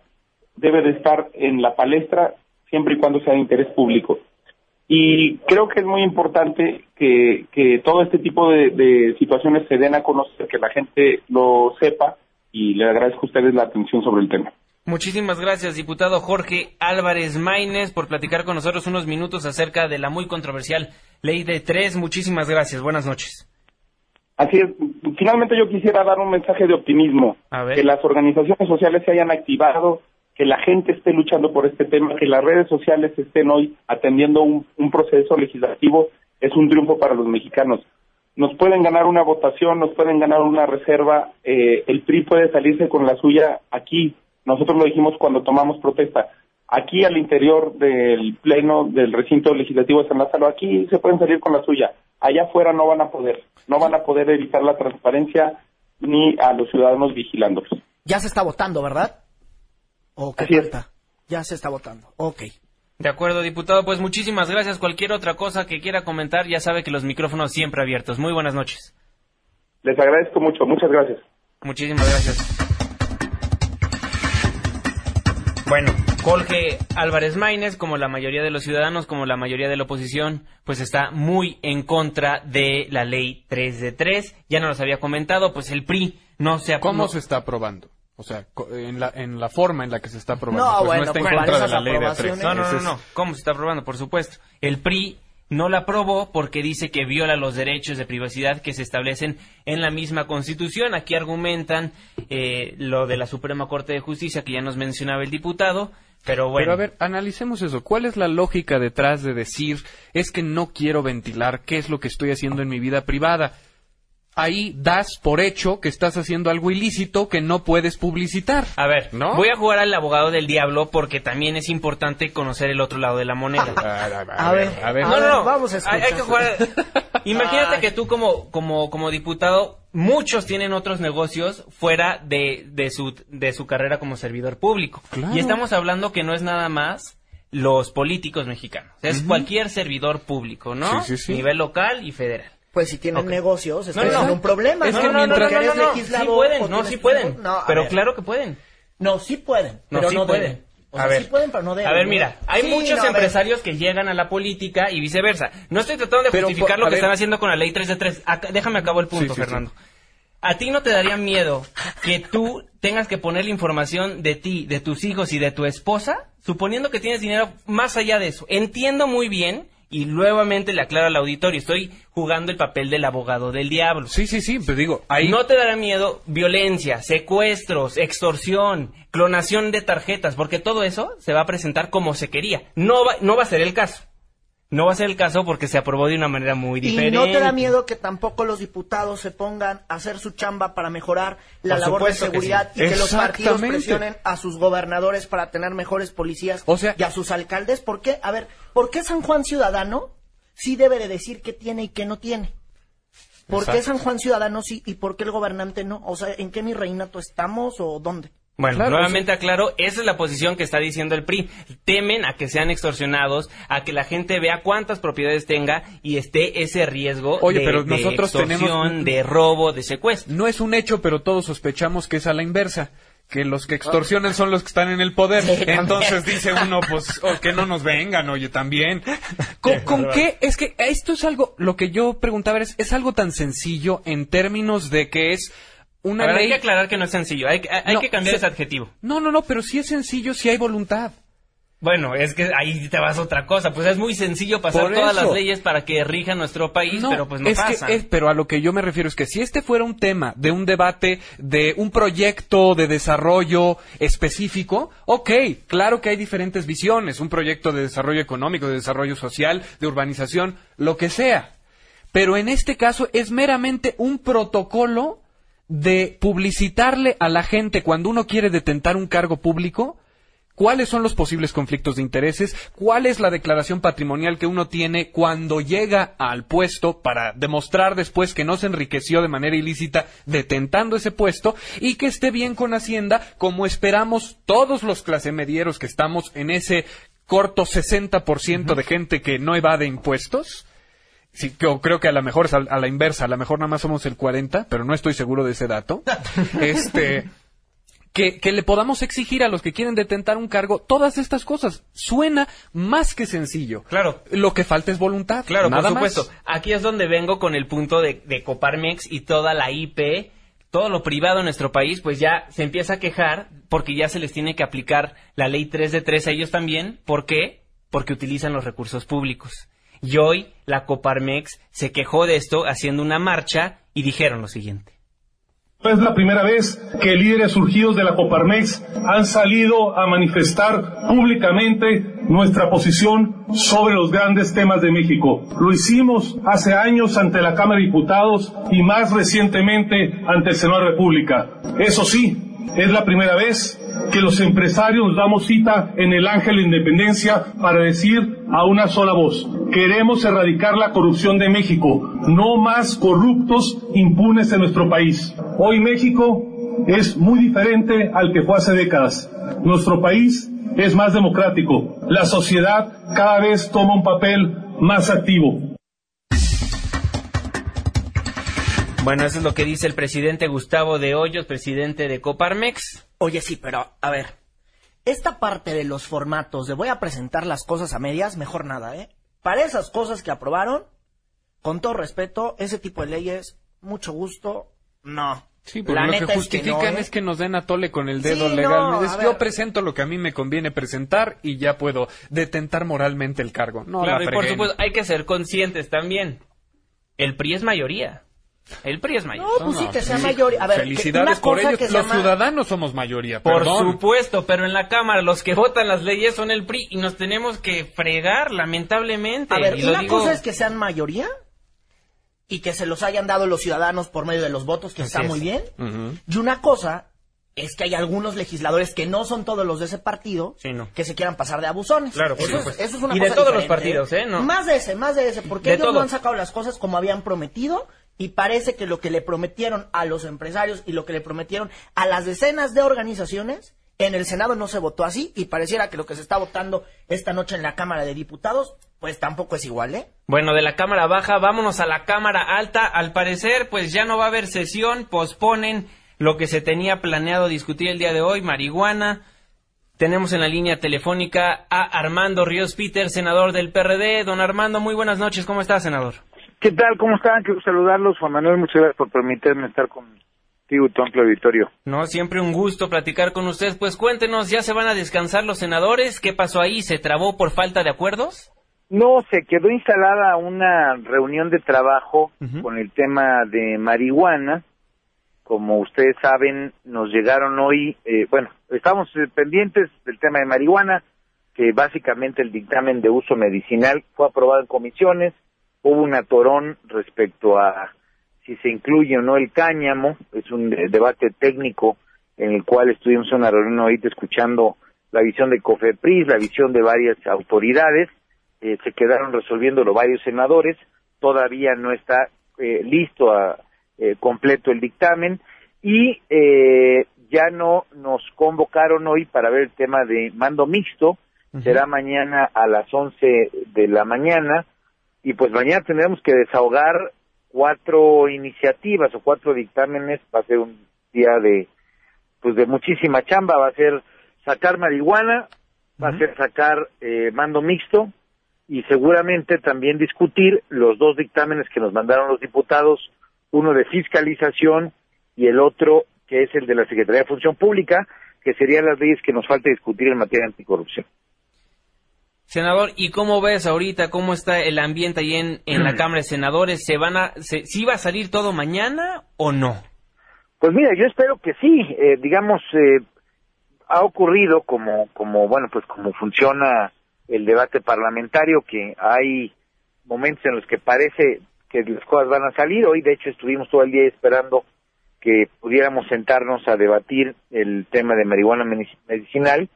debe de estar en la palestra siempre y cuando sea de interés público. Y creo que es muy importante que, que todo este tipo de, de situaciones se den a conocer, que la gente lo sepa y le agradezco a ustedes la atención sobre el tema. Muchísimas gracias, diputado Jorge Álvarez Maínez, por platicar con nosotros unos minutos acerca de la muy controversial ley de tres. Muchísimas gracias. Buenas noches. Así es, finalmente yo quisiera dar un mensaje de optimismo, A ver. que las organizaciones sociales se hayan activado, que la gente esté luchando por este tema, que las redes sociales estén hoy atendiendo un, un proceso legislativo, es un triunfo para los mexicanos. Nos pueden ganar una votación, nos pueden ganar una reserva, eh, el PRI puede salirse con la suya aquí, nosotros lo dijimos cuando tomamos protesta, aquí al interior del pleno del recinto legislativo de San Lázaro, aquí se pueden salir con la suya, allá afuera no van a poder, no van a poder evitar la transparencia ni a los ciudadanos vigilándolos. Ya se está votando, ¿verdad? ¿O qué Así es. falta? Ya se está votando. Ok. De acuerdo, diputado. Pues muchísimas gracias. Cualquier otra cosa que quiera comentar, ya sabe que los micrófonos siempre abiertos. Muy buenas noches. Les agradezco mucho, muchas gracias. Muchísimas gracias. Bueno, Jorge Álvarez Maínez, como la mayoría de los ciudadanos, como la mayoría de la oposición, pues está muy en contra de la ley 3 de 3. Ya no los había comentado, pues el PRI no se ha ¿Cómo se está aprobando? O sea, co- en la, en la forma en la que se está aprobando. No, pues bueno, no está en pues, contra de la ley de. No, no, no, no. ¿Cómo se está aprobando? Por supuesto. El PRI no la aprobó porque dice que viola los derechos de privacidad que se establecen en la misma Constitución. Aquí argumentan eh, lo de la Suprema Corte de Justicia que ya nos mencionaba el diputado, pero bueno. Pero a ver, analicemos eso. ¿Cuál es la lógica detrás de decir es que no quiero ventilar qué es lo que estoy haciendo en mi vida privada? Ahí das por hecho que estás haciendo algo ilícito que no puedes publicitar. A ver, ¿No? voy a jugar al abogado del diablo porque también es importante conocer el otro lado de la moneda. A ver, a ver. a No, ver, no, no. vamos a escuchar. hay que jugar. Imagínate Ay. que tú como, como, como diputado, muchos tienen otros negocios fuera de, de, su, de su carrera como servidor público. Claro. Y estamos hablando que no es nada más los políticos mexicanos. Es cualquier servidor público, ¿no? Sí, sí, sí. Nivel local y federal. Pues si tienen negocios, No, es no, no. un problema. Es ¿no? que No, mientras- eres sí legislador pueden, o no, sí pueden. Pero ver. claro que pueden. No, sí pueden, No, pero sí no pueden. deben. O a sea, ver, sí pueden, pero no deben. a ver, mira, hay Sí, muchos no, a ver. empresarios que llegan a la política y viceversa. No estoy tratando de Pero, justificar lo que ver. están haciendo con la ley 3 de 3. Acá- déjame acabo el punto, Sí, sí, sí. Fernando. ¿A ti no te daría miedo que tú tengas que poner la información de ti, de tus hijos y de tu esposa, suponiendo que tienes dinero más allá de eso? Entiendo muy bien y nuevamente le aclaro al auditorio, estoy jugando el papel del abogado del diablo. Sí, sí, sí, pero digo, ahí... No te dará miedo violencia, secuestros, extorsión, clonación de tarjetas, porque todo eso se va a presentar como se quería. No va, no va a ser el caso. No va a ser el caso porque se aprobó de una manera muy diferente. ¿Y no te da miedo que tampoco los diputados se pongan a hacer su chamba para mejorar la Por labor de que seguridad sí. y que los partidos presionen a sus gobernadores para tener mejores policías O sea- y a sus alcaldes? ¿Por qué? A ver, ¿por qué San Juan Ciudadano sí debe de decir qué tiene y qué no tiene? ¿Por qué. San Juan Ciudadano sí y por qué el gobernante no? O sea, ¿en qué mi reinato estamos o dónde? Bueno, Claro, nuevamente aclaro, esa es la posición que está diciendo el PRI. Temen a que sean extorsionados, a que la gente vea cuántas propiedades tenga y esté ese riesgo Oye, de, pero de nosotros extorsión, tenemos- de robo, de secuestro. No es un hecho, pero todos sospechamos que es a la inversa. Que los que extorsionan son los que están en el poder. Sí. Entonces dice uno, pues, oh, que no nos vengan, oye, también. ¿Con, con qué? Es que esto es algo, lo que yo preguntaba es, es algo tan sencillo en términos de que es una A ver, ley... hay que aclarar que no es sencillo, hay, No, que cambiar se- ese adjetivo. No, no, no, pero sí es sencillo si hay voluntad. Bueno, es que ahí te vas a otra cosa, pues es muy sencillo pasar todas las leyes para que rijan nuestro país, pero pues no es pasa. Que, es- pero a lo que yo me refiero es que si este fuera un tema de un debate, de un proyecto de desarrollo específico, ok, claro que hay diferentes visiones, un proyecto de desarrollo económico, de desarrollo social, de urbanización, lo que sea. Pero en este caso es meramente un protocolo de publicitarle a la gente cuando uno quiere detentar un cargo público cuáles son los posibles conflictos de intereses, cuál es la declaración patrimonial que uno tiene cuando llega al puesto para demostrar después que no se enriqueció de manera ilícita detentando ese puesto y que esté bien con Hacienda como esperamos todos los clasemedieros que estamos en ese corto 60% de gente que no evade impuestos. Sí, yo creo que a lo mejor es a, a la inversa, a lo mejor nada más somos el 40, pero no estoy seguro de ese dato. Este, que, que le podamos exigir a los que quieren detentar un cargo todas estas cosas. Suena más que sencillo. Claro. Lo que falta es voluntad. Claro, nada por más. supuesto. Aquí es donde vengo con el punto de, de Coparmex y toda la IP, todo lo privado en nuestro país, pues ya se empieza a quejar porque ya se les tiene que aplicar la ley 3 de 3 a ellos también. ¿Por qué? Porque utilizan los recursos públicos. Y hoy la Coparmex se quejó de esto haciendo una marcha y dijeron lo siguiente. Es la primera vez que líderes surgidos de la Coparmex han salido a manifestar públicamente nuestra posición sobre los grandes temas de México. Lo hicimos hace años ante la Cámara de Diputados y más recientemente ante el Senado de la República. Eso sí, es la primera vez que los empresarios damos cita en el Ángel de Independencia para decir a una sola voz, queremos erradicar la corrupción de México, no más corruptos impunes en nuestro país. Hoy México es muy diferente al que fue hace décadas. Nuestro país es más democrático. La sociedad cada vez toma un papel más activo. Bueno, eso es lo que dice el presidente Gustavo de Hoyos, presidente de Coparmex. Oye, sí, pero a ver, esta parte de los formatos de voy a presentar las cosas a medias, mejor nada, ¿eh? Para esas cosas que aprobaron, con todo respeto, ese tipo de leyes, mucho gusto, no. Sí, porque La lo que es justifican no, ¿eh? es que nos den a tole con el dedo Sí, legal. no, a yo ver. presento lo que a mí me conviene presentar y ya puedo detentar moralmente el cargo. No, claro, la y por supuesto, hay que ser conscientes también. El PRI es mayoría. El PRI es mayoría. No, pues sí, que sea mayor. A ver, Felicidades por ellos. que Los llama- ciudadanos somos mayoría, Por perdón. supuesto, pero en la Cámara los que votan las leyes son el PRI y nos tenemos que fregar, lamentablemente. A ver, y lo una digo- cosa es que sean mayoría y que se los hayan dado los ciudadanos por medio de los votos, que Así está es. muy bien. Y una cosa es que hay algunos legisladores que no son todos los de ese partido Sí, no. que se quieran pasar de abusones. Claro, por eso, es, supuesto. eso es una Y de cosa todos los diferente, partidos, ¿eh? No. Más de ese, más de ese, porque De ellos no han sacado las cosas como habían prometido y parece que lo que le prometieron a los empresarios y lo que le prometieron a las decenas de organizaciones en el Senado no se votó así y pareciera que lo que se está votando esta noche en la Cámara de Diputados pues tampoco es igual, ¿eh? Bueno, de la Cámara Baja, vámonos a la Cámara Alta. Al parecer, pues ya no va a haber sesión, posponen lo que se tenía planeado discutir el día de hoy, marihuana. Tenemos en la línea telefónica a Armando Ríos Peter, senador del PRD. Don Armando, muy buenas noches. ¿Cómo está, senador? ¿Qué tal? ¿Cómo están? Quiero saludarlos. Juan Manuel, muchas gracias por permitirme estar contigo tu amplio auditorio. No, siempre un gusto platicar con usted. Pues cuéntenos, ¿ya se van a descansar los senadores? ¿Qué pasó ahí? ¿Se trabó por falta de acuerdos? No, se quedó instalada una reunión de trabajo con el tema de marihuana. Como ustedes saben, nos llegaron hoy, eh, bueno, estamos eh, pendientes del tema de marihuana. que básicamente el dictamen de uso medicinal fue aprobado en comisiones, hubo un atorón respecto a si se incluye o no el cáñamo, es un debate técnico en el cual estuvimos en una reunión ahorita escuchando la visión de COFEPRIS, la visión de varias autoridades, eh, se quedaron resolviéndolo varios senadores, todavía no está eh, listo a, eh, completo el dictamen. Y ya no nos convocaron hoy para ver el tema de mando mixto, será mañana a las 11 de la mañana y pues mañana tendremos que desahogar cuatro iniciativas o cuatro dictámenes, va a ser un día de pues de muchísima chamba, va a ser sacar marihuana, va a ser sacar eh, mando mixto y seguramente también discutir los dos dictámenes que nos mandaron los diputados, uno de fiscalización y el otro que es el de la Secretaría de Función Pública, que serían las leyes que nos falta discutir en materia de anticorrupción. Senador, ¿y cómo ves ahorita cómo está el ambiente ahí en, en la Cámara de Senadores? ¿Se van a, se, ¿Sí va a salir todo mañana o no? Pues mira, yo espero que sí. Eh, digamos, eh, ha ocurrido como, como, bueno, pues como funciona el debate parlamentario, que hay momentos en los que parece que las cosas van a salir. Hoy, de hecho, estuvimos todo el día esperando que pudiéramos sentarnos a debatir el tema de marihuana medicinal,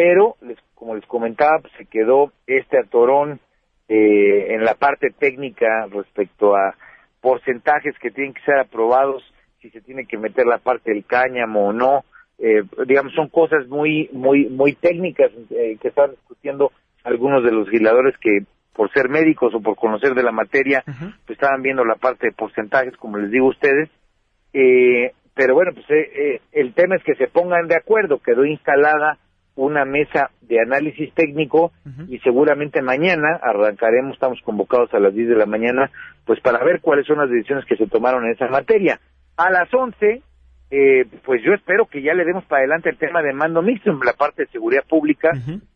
pero les como les comentaba, pues, se quedó este atorón eh, en la parte técnica respecto a porcentajes que tienen que ser aprobados, si se tiene que meter la parte del cáñamo o no, eh, digamos, son cosas muy, muy, muy técnicas eh, que están discutiendo algunos de los legisladores que por ser médicos o por conocer de la materia, pues estaban viendo la parte de porcentajes, como les digo a ustedes, pero bueno, pues el tema es que se pongan de acuerdo, quedó instalada una mesa de análisis técnico y seguramente mañana arrancaremos, estamos convocados a las 10 de la mañana, pues para ver cuáles son las decisiones que se tomaron en esa materia. A las 11, eh, pues yo espero que ya le demos para adelante el tema de mando mixto en la parte de seguridad pública,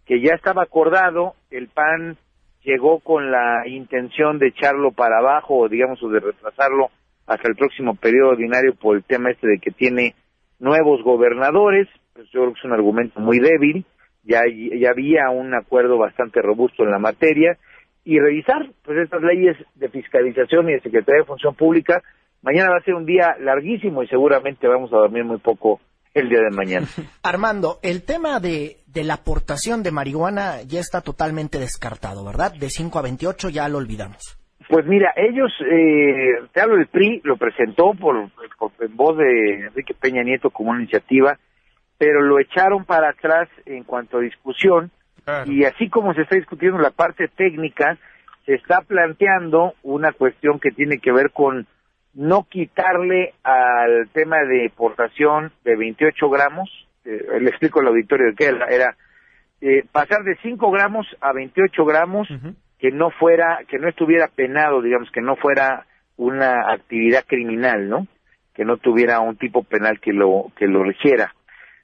que ya estaba acordado, el PAN llegó con la intención de echarlo para abajo, o digamos, o de retrasarlo hasta el próximo periodo ordinario por el tema este de que tiene nuevos gobernadores, pues yo creo que es un argumento muy débil, ya, ya había un acuerdo bastante robusto en la materia, y revisar pues estas leyes de fiscalización y de Secretaría de Función Pública. Mañana va a ser un día larguísimo y seguramente vamos a dormir muy poco el día de mañana. Armando, el tema de, de la aportación de marihuana ya está totalmente descartado, ¿verdad? De 5 a 28 ya lo olvidamos. Pues mira, ellos, eh, te hablo del PRI, lo presentó por, por, en voz de Enrique Peña Nieto como una iniciativa, pero lo echaron para atrás en cuanto a discusión y así como se está discutiendo la parte técnica, se está planteando una cuestión que tiene que ver con no quitarle al tema de portación de 28 gramos, eh, le explico al auditorio de qué era, eh, pasar de 5 gramos a 28 gramos, que no fuera, que no estuviera penado, digamos, que no fuera una actividad criminal, ¿no? Que no tuviera un tipo penal que lo, que lo regiera.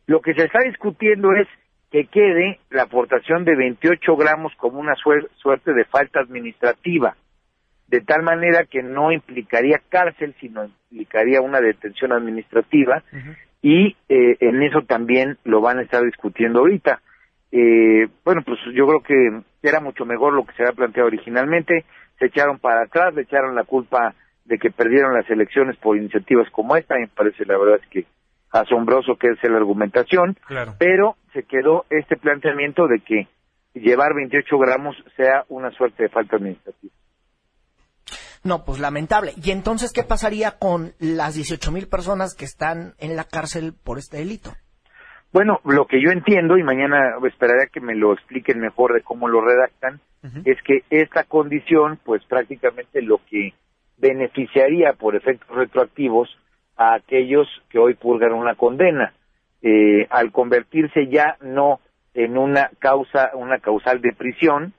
Lo que se está discutiendo es que quede la aportación de 28 gramos como una suerte de falta administrativa, de tal manera que no implicaría cárcel, sino implicaría una detención administrativa, y eh, en eso también lo van a estar discutiendo ahorita. Eh, bueno, pues yo creo que era mucho mejor lo que se había planteado originalmente, se echaron para atrás, le echaron la culpa de que perdieron las elecciones por iniciativas como esta, y me parece la verdad es que asombroso que es la argumentación, pero se quedó este planteamiento de que llevar 28 gramos sea una suerte de falta administrativa. No, pues lamentable. ¿Y entonces qué pasaría con las 18 mil personas que están en la cárcel por este delito? Bueno, lo que yo entiendo, y mañana esperaría que me lo expliquen mejor de cómo lo redactan, es que esta condición, pues prácticamente lo que beneficiaría por efectos retroactivos a aquellos que hoy purgan una condena. Eh, al convertirse ya no en una causa, una causal de prisión,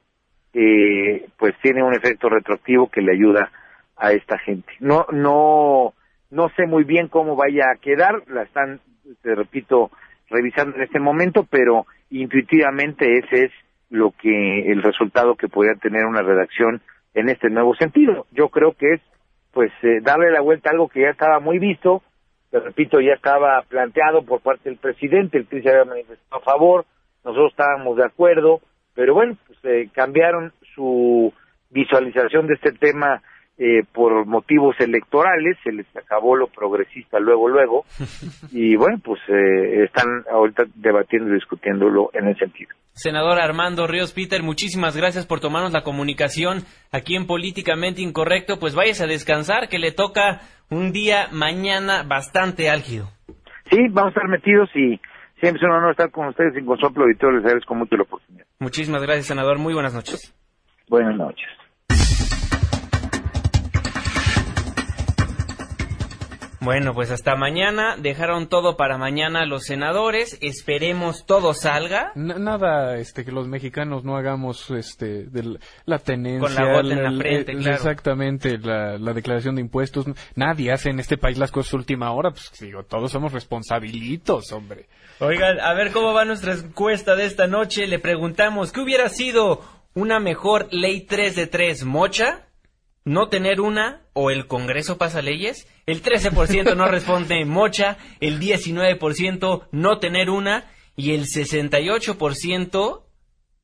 eh, pues tiene un efecto retroactivo que le ayuda a esta gente. No, no, no sé muy bien cómo vaya a quedar, la están, te repito, revisando en este momento, pero intuitivamente ese es lo que, el resultado que podría tener una redacción en este nuevo sentido. Yo creo que es pues eh, darle la vuelta a algo que ya estaba muy visto, te repito, ya estaba planteado por parte del presidente, el se había manifestado a favor, nosotros estábamos de acuerdo, pero bueno, pues eh, cambiaron su visualización de este tema eh, por motivos electorales, se les acabó lo progresista luego, luego, y bueno, pues eh, están ahorita debatiendo y discutiéndolo en ese sentido. Senador Armando Ríos Peter, muchísimas gracias por tomarnos la comunicación aquí en Políticamente Incorrecto. Pues váyase a descansar, que le toca un día mañana bastante álgido. Sí, vamos a estar metidos y siempre es un honor estar con ustedes y con su auditorio. Les agradezco mucho la oportunidad. Muchísimas gracias, senador. Muy buenas noches. Buenas noches. Bueno, pues hasta mañana. Dejaron todo para mañana los senadores. Esperemos todo salga. nada, este, que los mexicanos no hagamos, este, de la tenencia. Con la bota en la frente, claro. Exactamente, la, declaración de impuestos. Nadie hace en este país las cosas última hora. Pues digo, todos somos responsabilitos, hombre. Oigan, a ver cómo va nuestra encuesta de esta noche. Le preguntamos, ¿qué hubiera sido una mejor ley 3 de 3 mocha? No tener una o el Congreso pasa leyes. El 13% no responde mocha, el 19% no tener una y el 68%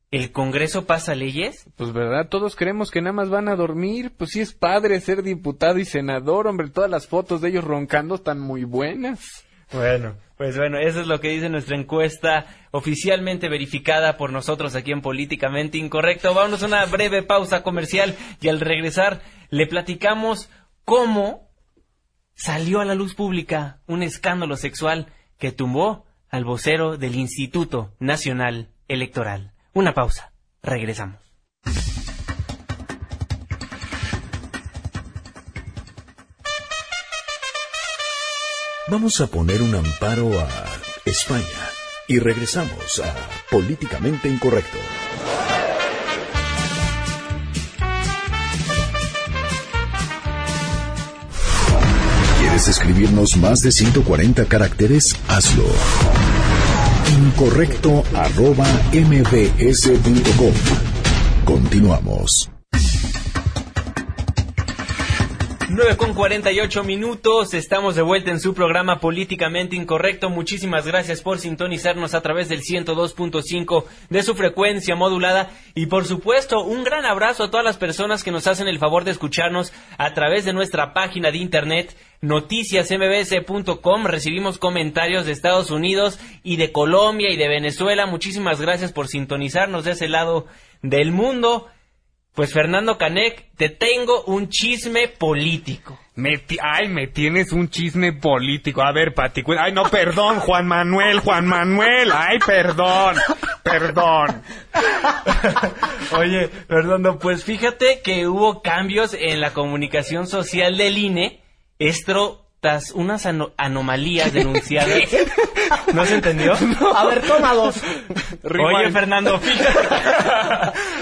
el Congreso pasa leyes. Pues verdad, todos creemos que nada más van a dormir. Pues sí es padre ser diputado y senador, hombre, todas las fotos de ellos roncando están muy buenas. Bueno, pues bueno, eso es lo que dice nuestra encuesta oficialmente verificada por nosotros aquí en Políticamente Incorrecto. Vamos a una breve pausa comercial y al regresar le platicamos cómo salió a la luz pública un escándalo sexual que tumbó al vocero del Instituto Nacional Electoral. Una pausa. Regresamos. Vamos a poner un amparo a España y regresamos a Políticamente Incorrecto. ¿Quieres escribirnos más de 140 caracteres? Hazlo. Incorrecto. Continuamos. 9 con 48 minutos, estamos de vuelta en su programa Políticamente Incorrecto. Muchísimas gracias por sintonizarnos a través del 102.5 de su frecuencia modulada y por supuesto un gran abrazo a todas las personas que nos hacen el favor de escucharnos a través de nuestra página de internet noticiasmbs.com. Recibimos comentarios de Estados Unidos y de Colombia y de Venezuela. Muchísimas gracias por sintonizarnos de ese lado del mundo. Pues Fernando Canek, te tengo un chisme político. Me ay, me tienes un chisme político. A ver, Pati, ay, no, perdón, Juan Manuel, Juan Manuel, ay, perdón, perdón. Oye, Fernando, pues fíjate que hubo cambios en la comunicación social del INE. Esto unas anomalías denunciadas. ¿No se entendió? A ver, toma dos. Oye, Fernando,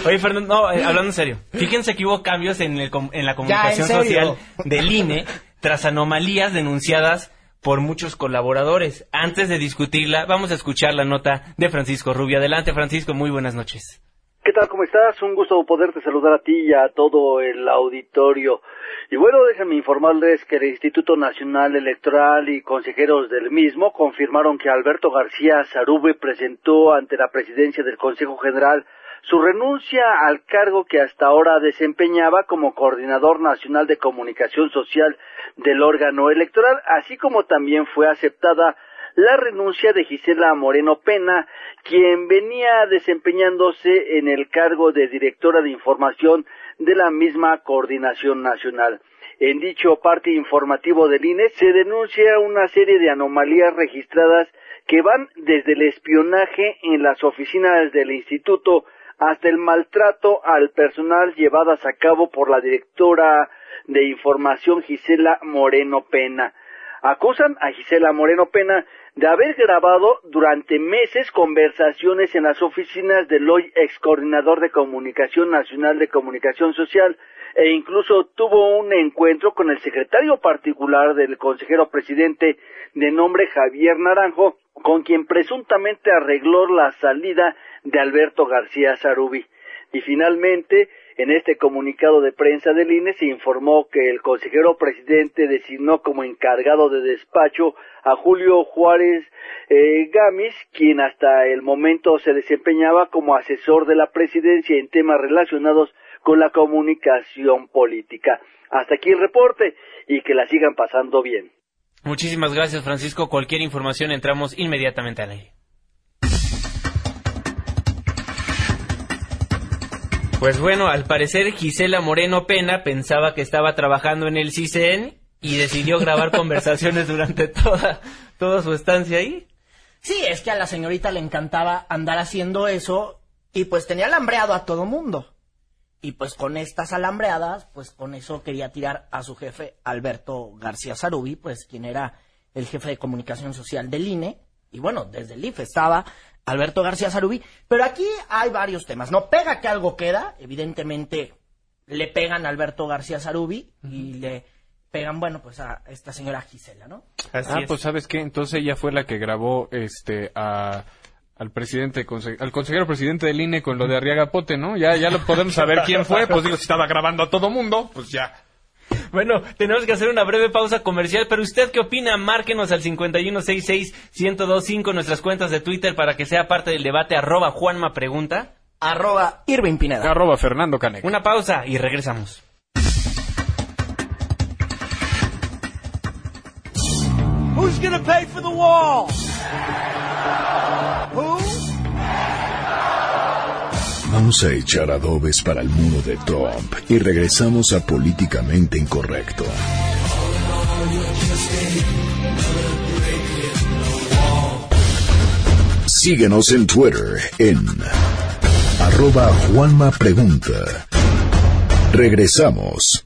Oye, Fernando, no, eh, hablando en serio. Fíjense que hubo cambios en, en la comunicación social del INE tras anomalías denunciadas por muchos colaboradores. Antes de discutirla, vamos a escuchar la nota de Francisco Rubio. Adelante, Francisco, muy buenas noches. ¿Qué tal? ¿Cómo estás? Un gusto poderte saludar a ti y a todo el auditorio. Y bueno, déjenme informarles que el Instituto Nacional Electoral y consejeros del mismo confirmaron que Alberto García Zarube presentó ante la presidencia del Consejo General su renuncia al cargo que hasta ahora desempeñaba como coordinador nacional de comunicación social del órgano electoral, así como también fue aceptada la renuncia de Gisela Moreno Pena, quien venía desempeñándose en el cargo de directora de información de la misma coordinación nacional. En dicho parte informativo del INE se denuncia una serie de anomalías registradas que van desde el espionaje en las oficinas del instituto hasta el maltrato al personal llevadas a cabo por la directora de información Gisela Moreno Pena. Acusan a Gisela Moreno Pena de haber grabado durante meses conversaciones en las oficinas del hoy ex coordinador de comunicación nacional de comunicación social e incluso tuvo un encuentro con el secretario particular del consejero presidente de nombre Javier Naranjo, con quien presuntamente arregló la salida de Alberto García Zarubi. Y finalmente, En este comunicado de prensa del INE se informó que el consejero presidente designó como encargado de despacho a Julio Juárez eh, Gamis, quien hasta el momento se desempeñaba como asesor de la presidencia en temas relacionados con la comunicación política. Hasta aquí el reporte y que la sigan pasando bien. Muchísimas gracias, Francisco. Cualquier información entramos inmediatamente al aire. Pues bueno, al parecer Gisela Moreno Pena pensaba que estaba trabajando en el CICEN y decidió grabar conversaciones durante toda, toda su estancia ahí. Sí, es que a la señorita le encantaba andar haciendo eso y pues tenía alambreado a todo mundo. Y pues con estas alambreadas, pues con eso quería tirar a su jefe, Alberto García Sarubi, pues quien era el jefe de comunicación social del INE. Y bueno, desde el IFE estaba Alberto García Sarubi. Pero aquí hay varios temas. No pega que algo queda, evidentemente le pegan a Alberto García Sarubi y le pegan, bueno, pues a esta señora Gisela, ¿no? ah, pues sabes qué, entonces ella fue la que grabó este a al presidente, al consejero presidente del INE con lo de Arriaga Pote, ¿no? Ya, ya lo podemos saber quién fue, pues digo, si estaba grabando a todo mundo, pues ya. Bueno, tenemos que hacer una breve pausa comercial, pero ¿usted qué opina? Márquenos al 5166-1025 nuestras cuentas de Twitter para que sea parte del debate, arroba Juanma Pregunta. Arroba Irving Pineda. Arroba Fernando Canek. Una pausa y regresamos. Who's gonna pay for the wall? Vamos a echar adobes para el muro de Trump y regresamos a Políticamente Incorrecto. Síguenos en Twitter en arroba Juanma Pregunta. Regresamos.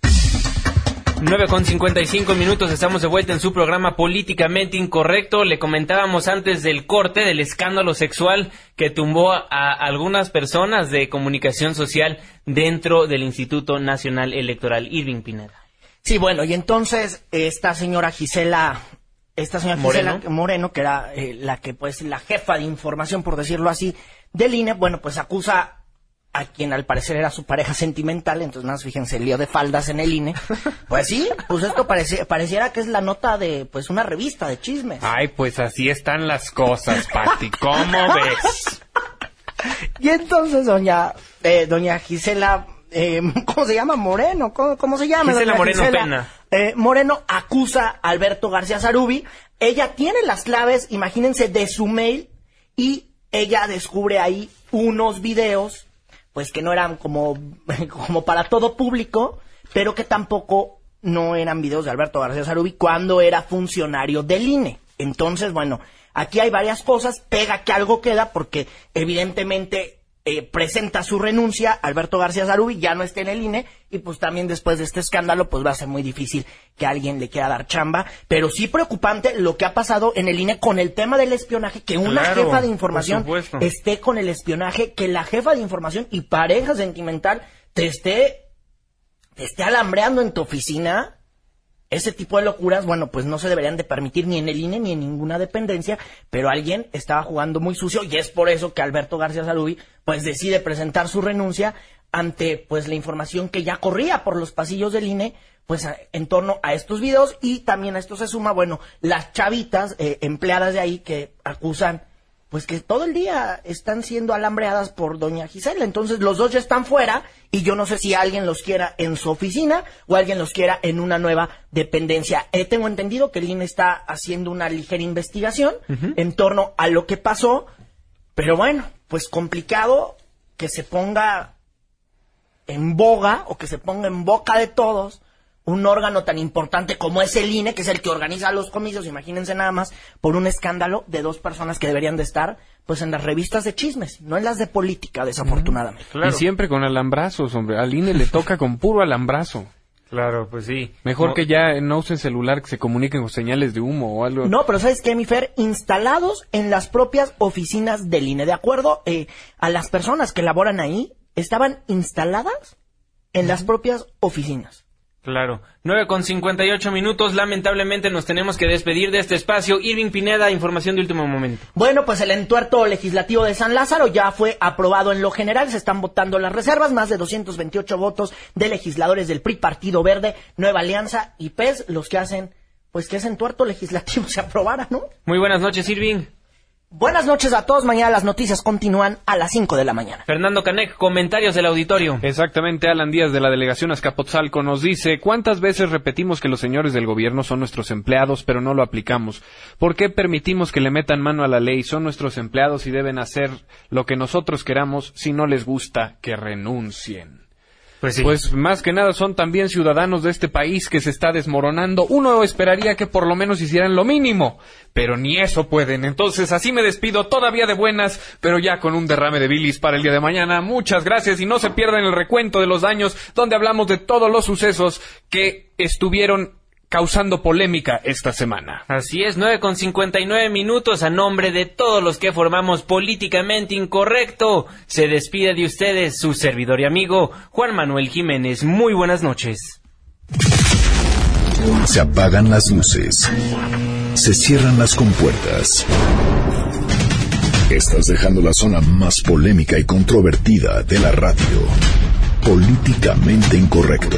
9 con 55 minutos, estamos de vuelta en su programa Políticamente Incorrecto. Le comentábamos antes del corte del escándalo sexual que tumbó a algunas personas de comunicación social dentro del Instituto Nacional Electoral. Irving Pineda. Sí, bueno, y entonces esta señora Gisela, esta señora Moreno, Gisela Moreno que era eh, la que pues la jefa de información, por decirlo así, del INE, bueno, pues acusa a quien al parecer era su pareja sentimental, entonces más fíjense, el lío de faldas en el INE. Pues sí, pues esto pareciera que es la nota de pues una revista de chismes. Ay, pues así están las cosas, Pati, ¿cómo ves? Y entonces doña eh, doña Gisela eh, ¿cómo se llama? Moreno, ¿cómo, se llama? Gisela Moreno Pena. Eh, Moreno acusa a Alberto García Zarubi. Ella tiene las claves, imagínense, de su mail y ella descubre ahí unos videos pues que no eran como, como para todo público, pero que tampoco no eran videos de Alberto García Sarubi cuando era funcionario del INE. Entonces, bueno, aquí hay varias cosas, pega que algo queda porque evidentemente eh, presenta su renuncia, Alberto García Zarubi ya no está en el INE y pues también después de este escándalo pues va a ser muy difícil que alguien le quiera dar chamba, pero sí preocupante lo que ha pasado en el INE con el tema del espionaje, que una jefa de información esté con el espionaje, que la jefa de información y pareja sentimental te esté, te esté alambreando en tu oficina, ese tipo de locuras, bueno, pues no se deberían de permitir ni en el INE ni en ninguna dependencia, pero alguien estaba jugando muy sucio y es por eso que Alberto García Salubi pues decide presentar su renuncia ante pues la información que ya corría por los pasillos del INE pues en torno a estos videos y también a esto se suma, bueno, las chavitas eh, empleadas de ahí que acusan pues que todo el día están siendo alambreadas por doña Gisela. Entonces los dos ya están fuera y yo no sé si alguien los quiera en su oficina o alguien los quiera en una nueva dependencia. Eh, tengo entendido que el INE está haciendo una ligera investigación en torno a lo que pasó, pero bueno, pues complicado que se ponga en boga o que se ponga en boca de todos un órgano tan importante como es el INE, que es el que organiza los comicios, imagínense nada más, por un escándalo de dos personas que deberían de estar pues en las revistas de chismes, no en las de política, desafortunadamente. Y siempre con alambrazos, hombre. Al INE le toca con puro alambrazo. Claro, pues sí. Mejor que ya no usen celular, que se comuniquen con señales de humo o algo. No, pero ¿sabes qué, mi Fer? Instalados en las propias oficinas del INE. De acuerdo eh, a las personas que laboran ahí, estaban instaladas en las propias oficinas. Claro. 9 con 58 minutos. Lamentablemente nos tenemos que despedir de este espacio. Irving Pineda, información de último momento. Bueno, pues el entuerto legislativo de San Lázaro ya fue aprobado en lo general. Se están votando las reservas. Más de 228 votos de legisladores del PRI, Partido Verde, Nueva Alianza y PES, los que hacen, pues que ese entuerto legislativo se aprobara, ¿no? Muy buenas noches, Irving. Buenas noches a todos. Mañana las noticias continúan a las 5 de la mañana. Fernando Canec, comentarios del auditorio. Exactamente, Alan Díaz de la delegación Azcapotzalco nos dice, ¿cuántas veces repetimos que los señores del gobierno son nuestros empleados, pero no lo aplicamos? ¿Por qué permitimos que le metan mano a la ley? Son nuestros empleados y deben hacer lo que nosotros queramos. Si no les gusta, que renuncien. Pues sí. Pues más que nada son también ciudadanos de este país que se está desmoronando. Uno esperaría que por lo menos hicieran lo mínimo, pero ni eso pueden. Entonces así me despido todavía de buenas, pero ya con un derrame de bilis para el día de mañana. Muchas gracias y no se pierdan el recuento de los daños donde hablamos de todos los sucesos que estuvieron causando polémica esta semana. Así es, 9 con 59 minutos a nombre de todos los que formamos políticamente incorrecto. Se despide de ustedes su servidor y amigo Juan Manuel Jiménez. Muy buenas noches. Se apagan las luces. Se cierran las compuertas. Estás dejando la zona más polémica y controvertida de la radio. Políticamente incorrecto.